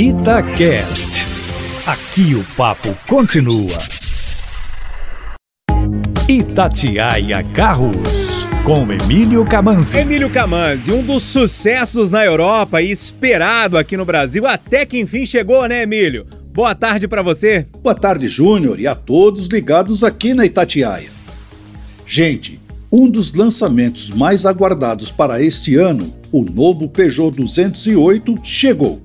Itacast. Aqui o papo continua. Itatiaia Carros, com Emílio Camanzi. Emílio Camanzi, um dos sucessos na Europa e esperado aqui no Brasil, até que enfim chegou, né, Emílio? Boa tarde para você. Boa tarde, Júnior, e a todos ligados aqui na Itatiaia. Gente, um dos lançamentos mais aguardados para este ano, o novo Peugeot 208, chegou.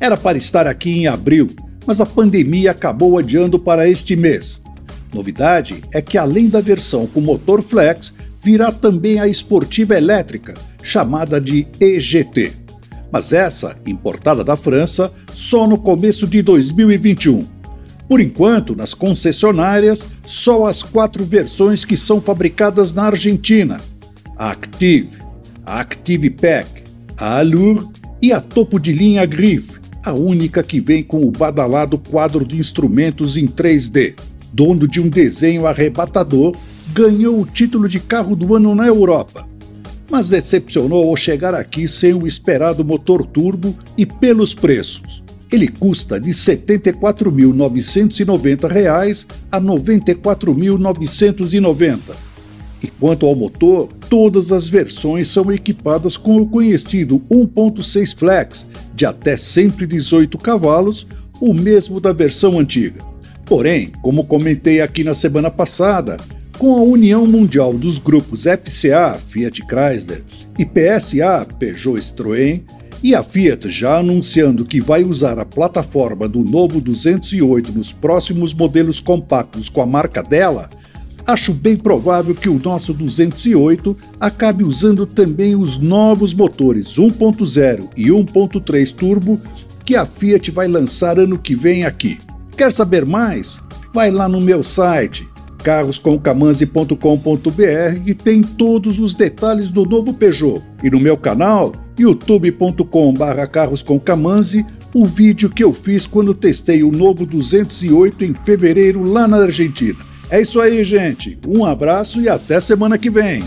Era para estar aqui em abril, mas a pandemia acabou adiando para este mês. Novidade é que, além da versão com motor flex, virá também a esportiva elétrica, chamada de EGT. Mas essa, importada da França, só no começo de 2021. Por enquanto, nas concessionárias, só as quatro versões que são fabricadas na Argentina: a Active, a Active Pack, a Allure e a topo de linha Griff, a única que vem com o badalado quadro de instrumentos em 3D. Dono de um desenho arrebatador, ganhou o título de carro do ano na Europa, mas decepcionou ao chegar aqui sem o esperado motor turbo e pelos preços. Ele custa de R$ 74.990 a R$ 94.990. E quanto ao motor, todas as versões são equipadas com o conhecido 1.6 Flex de até 118 cavalos, o mesmo da versão antiga. Porém, como comentei aqui na semana passada, com a união mundial dos grupos FCA, Fiat Chrysler, e PSA, Peugeot Citroën, e a Fiat já anunciando que vai usar a plataforma do novo 208 nos próximos modelos compactos com a marca dela, acho bem provável que o nosso 208 acabe usando também os novos motores 1.0 e 1.3 turbo que a Fiat vai lançar ano que vem aqui. Quer saber mais? Vai lá no meu site carroscomcamanzi.com.br que tem todos os detalhes do novo Peugeot. E no meu canal, youtube.com.br carroscomcamanzi, o vídeo que eu fiz quando testei o novo 208 em fevereiro lá na Argentina. É isso aí, gente. Um abraço e até semana que vem.